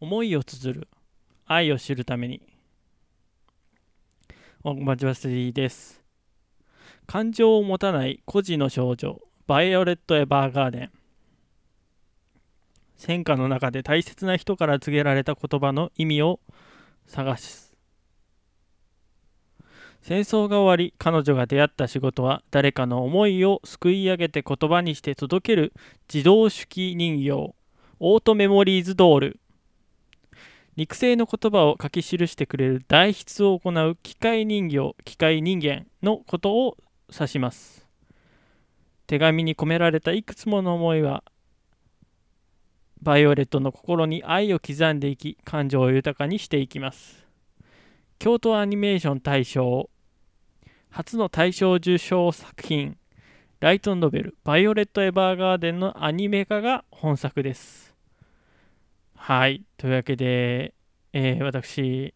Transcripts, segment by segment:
思いを綴る。愛を知るために。お待ちわせです。感情を持たない孤児の少女。バイオレット・エヴァーガーデン。戦火の中で大切な人から告げられた言葉の意味を探す。戦争が終わり彼女が出会った仕事は誰かの思いをすくい上げて言葉にして届ける自動式人形。オートメモリーズドール。肉声の言葉を書き記してくれる代筆を行う機械人形機械人間のことを指します。手紙に込められたいくつもの思いはバイオレットの心に愛を刻んでいき感情を豊かにしていきます。京都アニメーション大賞初の大賞受賞作品ライトノベル「バイオレット・エヴァーガーデン」のアニメ化が本作です。はい。というわけで、えー、私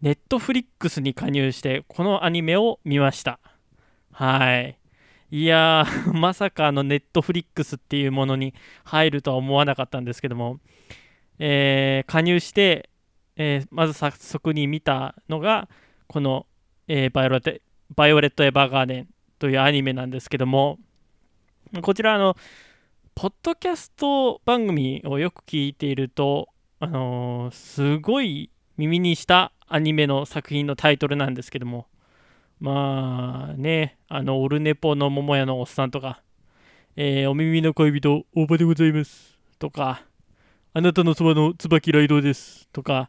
ネットフリックスに加入してこのアニメを見ました。はい。いやー、まさかのネットフリックスっていうものに入るとは思わなかったんですけども、えー、加入して、えー、まず早速に見たのが、この、えー、バイオレット・バイオレット・エヴァーガーデンというアニメなんですけども、こちら、あの、ポッドキャスト番組をよく聞いていると、あのー、すごい耳にしたアニメの作品のタイトルなんですけども、まあね、あの、オルネポの桃屋のおっさんとか、えー、お耳の恋人、大場でございます。とか、あなたのそばの椿雷道です。とか、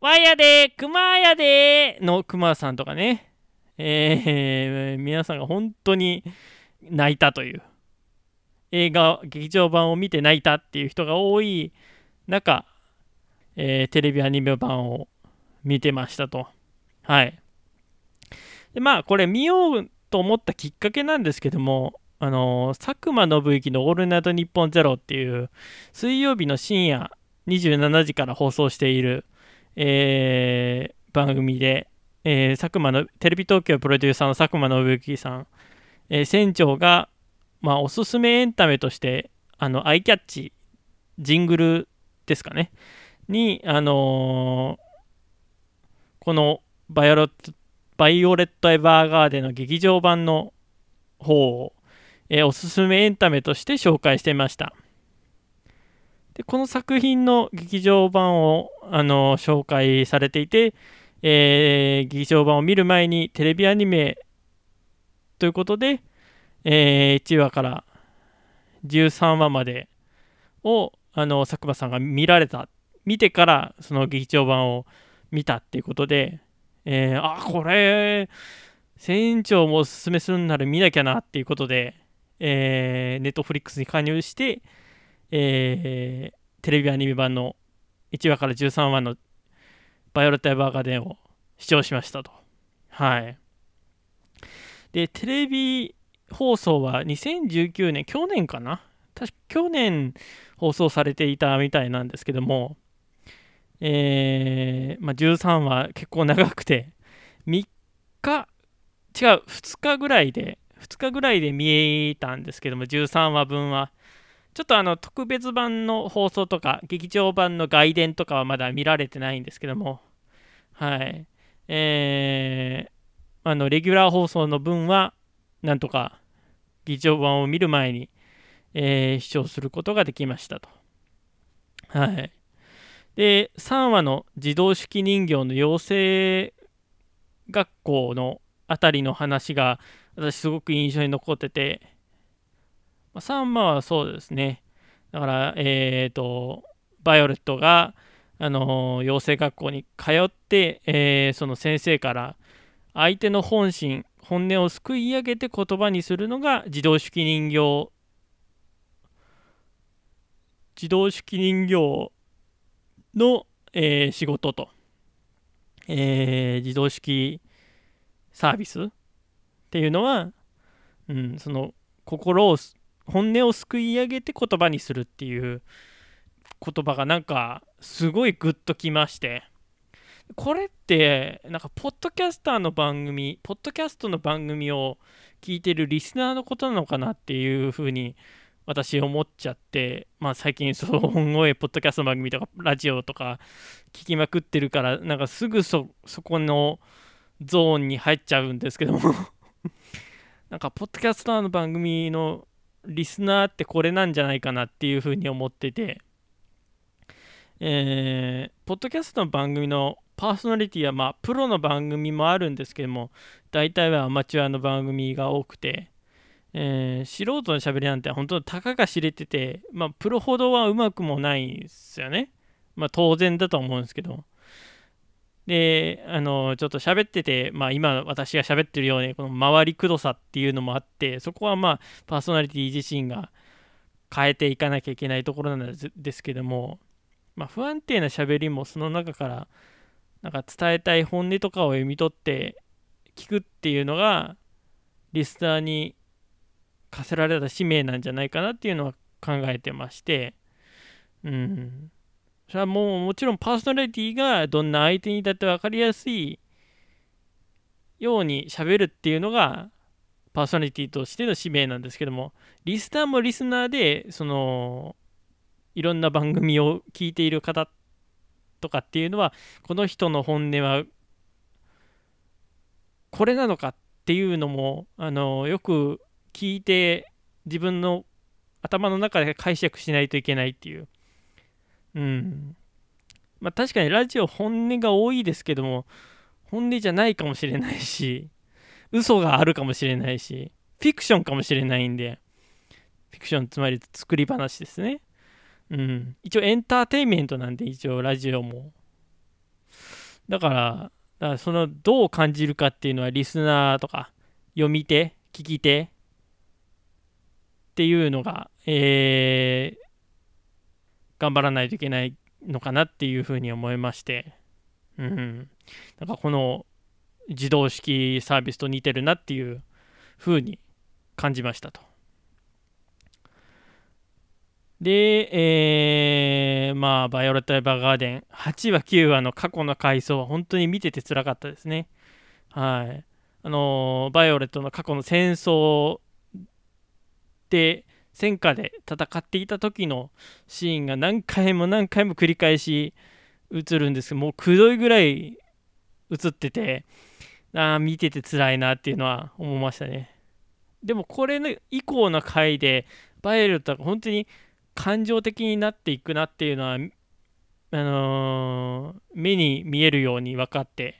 わやで、熊やでの熊さんとかね、えー、皆さんが本当に泣いたという、映画、劇場版を見て泣いたっていう人が多い中、えー、テレビアニメ版を見てましたと。はい。でまあこれ見ようと思ったきっかけなんですけどもあの佐久間信之の「オールナイトニッポンゼロっていう水曜日の深夜27時から放送している、えー、番組で、えー、佐久間のテレビ東京プロデューサーの佐久間信之さん、えー、船長が、まあ、おすすめエンタメとしてあのアイキャッチジングルですかねに、あのこのバイオロットバイオレット・エヴァーガーデンの劇場版の方を、えー、おすすめエンタメとして紹介していました。でこの作品の劇場版を、あの紹介されていて、えー、劇場版を見る前にテレビアニメということで、えー、1話から13話までをあの佐久間さんが見られた見てからその劇場版を見たっていうことでえー、あ、これ、船長もおすすめするんなら見なきゃなっていうことで、えー、ネットフリックスに加入して、えー、テレビアニメ版の1話から13話のバイオレット・エヴァーガーデンを視聴しましたと。はい。で、テレビ放送は2019年、去年かな？確か去年放送されていたみたいなんですけども、えー、まあ、13話結構長くて、3日、違う、2日ぐらいで、2日ぐらいで見えたんですけども、13話分は。ちょっとあの特別版の放送とか、劇場版の外伝とかはまだ見られてないんですけども、はい。えー、あの、レギュラー放送の分は、なんとか、劇場版を見る前に、えー、視聴することができましたと。はい。で、3話の自動式人形の養成学校のあたりの話が私すごく印象に残ってて、まあ3話はそうですね。だから、えっ、ー、と、バイオレットが、あの養成学校に通って、えー、その先生から相手の本心、本音をすくい上げて言葉にするのが自動式人形。自動式人形の、えー、仕事と、えー、自動式サービスっていうのは、うん、その心を本音をすくい上げて言葉にするっていう言葉がなんかすごいグッときまして。これってなんかポッドキャスターの番組ポッドキャストの番組を聞いてるリスナーのことなのかなっていうふうに私思っちゃって、まあ、最近すごいポッドキャスト番組とかラジオとか聞きまくってるからなんかすぐそそこのゾーンに入っちゃうんですけども。なんかポッドキャストの番組のリスナーってこれなんじゃないかなっていうふうに思ってて。えー、ポッドキャストの番組のパーソナリティは、まあ、プロの番組もあるんですけども、大体はアマチュアの番組が多くて、えー、素人のしゃべりなんて本当たかが知れてて、まあ、プロほどはうまくもないんですよね。まあ、当然だと思うんですけど。で、あの、ちょっと喋ってて、まあ、今私が喋ってるように、この回りくどさっていうのもあって、そこはまあ、パーソナリティ自身が変えていかなきゃいけないところなんですけども、まあ、不安定な喋りもその中からなんか伝えたい本音とかを読み取って聞くっていうのがリスナーに課せられた使命なんじゃないかなっていうのは考えてまして。うん。それはもうもちろんパーソナリティがどんな相手にだって分かりやすいように喋るっていうのがパーソナリティとしての使命なんですけどもリスナーもリスナーでそのいろんな番組を聞いている方とかっていうのはこの人の本音はこれなのかっていうのもあのよく聞いて自分の頭の中で解釈しないといけないっていう。うん。まあ確かにラジオ本音が多いですけども本音じゃないかもしれないし嘘があるかもしれないしフィクションかもしれないんでフィクションつまり作り話ですね。うん。一応エンターテインメントなんで、一応ラジオも。だから、だからそのどう感じるかっていうのはリスナーとか読み手、聞き手っていうのが、えー、頑張らないといけないのかなっていうふうに思いまして、うん。なんかこの自動式サービスと似てるなっていうふうに感じましたと。で、えー、まあ、バイオレット・エヴァーガーデン、8話、9話の過去の回想は本当に見ててつらかったですね。はい。あのー、バイオレットの過去の戦争で、戦火で戦っていた時のシーンが何回も何回も繰り返し映るんですけど、もうくどいぐらい映ってて、ああ見てて辛いなっていうのは思いましたね。でもこれの以降の回で、バイオレットが本当に感情的になっていくなっていうのはあのー、目に見えるように分かって、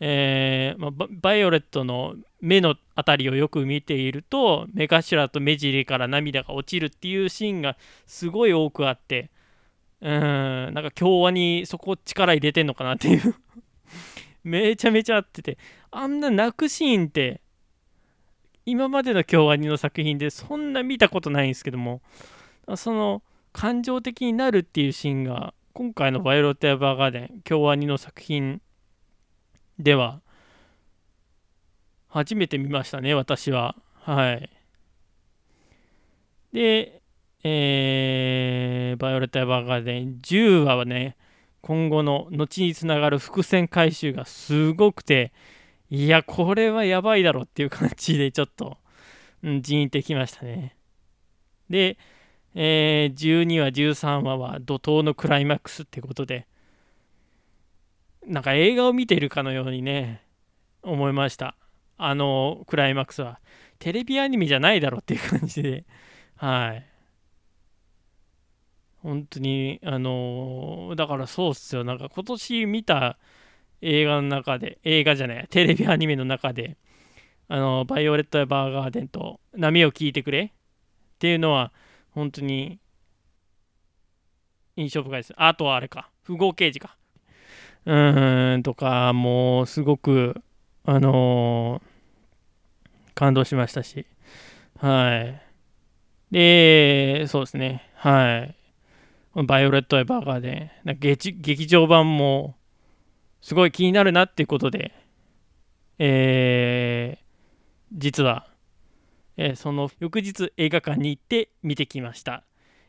えーまあ、バイオレットの目の辺りをよく見ていると目頭と目尻から涙が落ちるっていうシーンがすごい多くあってうんなんか京アにそこ力入れてんのかなっていう。めちゃめちゃ合っててあんな泣くシーンって今までの京アニの作品でそんな見たことないんですけどもその感情的になるっていうシーンが今回の「バイオロット・エヴァーガーデン」京アニの作品では初めて見ましたね私は。はい。でえー、バイオレット・エヴァーガーデン10話はね今後の後につながる伏線回収がすごくていやこれはやばいだろっていう感じでちょっと、うん、じんってきましたね。でえー、12話、13話は怒涛のクライマックスってことで、なんか映画を見てるかのようにね、思いました。あのクライマックスは。テレビアニメじゃないだろっていう感じで、はい。本当に、あのだからそうっすよ。なんか今年見た映画の中で、映画じゃない、テレビアニメの中で、あの、バイオレット・やバーガーデンと波を聞いてくれっていうのは、本当に印象深いです。あとはあれか、符号掲示か。うーん、とか、もうすごく、あのー、感動しましたし、はい。で、そうですね、はい。バイオレット・エヴァーガーデン、劇劇場版もすごい気になるなっていうことで、えー、実はえー、その翌日映画館に行って見てきました。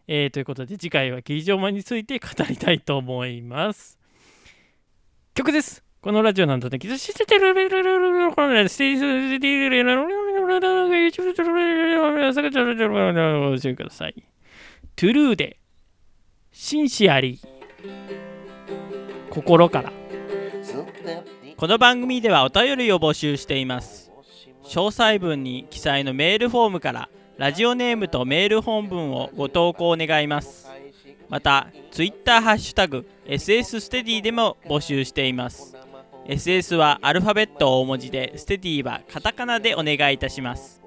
えー、ということで次回は劇場版について語りたいと思います。曲です。このラジオなんだね。してください。トゥルーで、シンシアリー、心から。この番組ではお便りを募集しています。詳細文に記載のメールフォームからラジオネームとメール本文をご投稿願います。また、ツイッターハッシュタグ SS ステディでも募集しています。SS はアルファベット大文字で、ステディはカタカナでお願いいたします。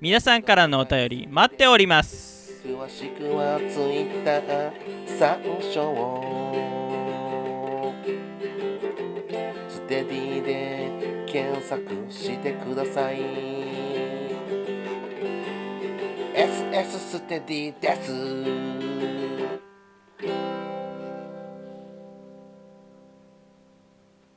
皆さんからのお便り待っております。詳しくはツイッター参照ステディ索してください。SS ステディです。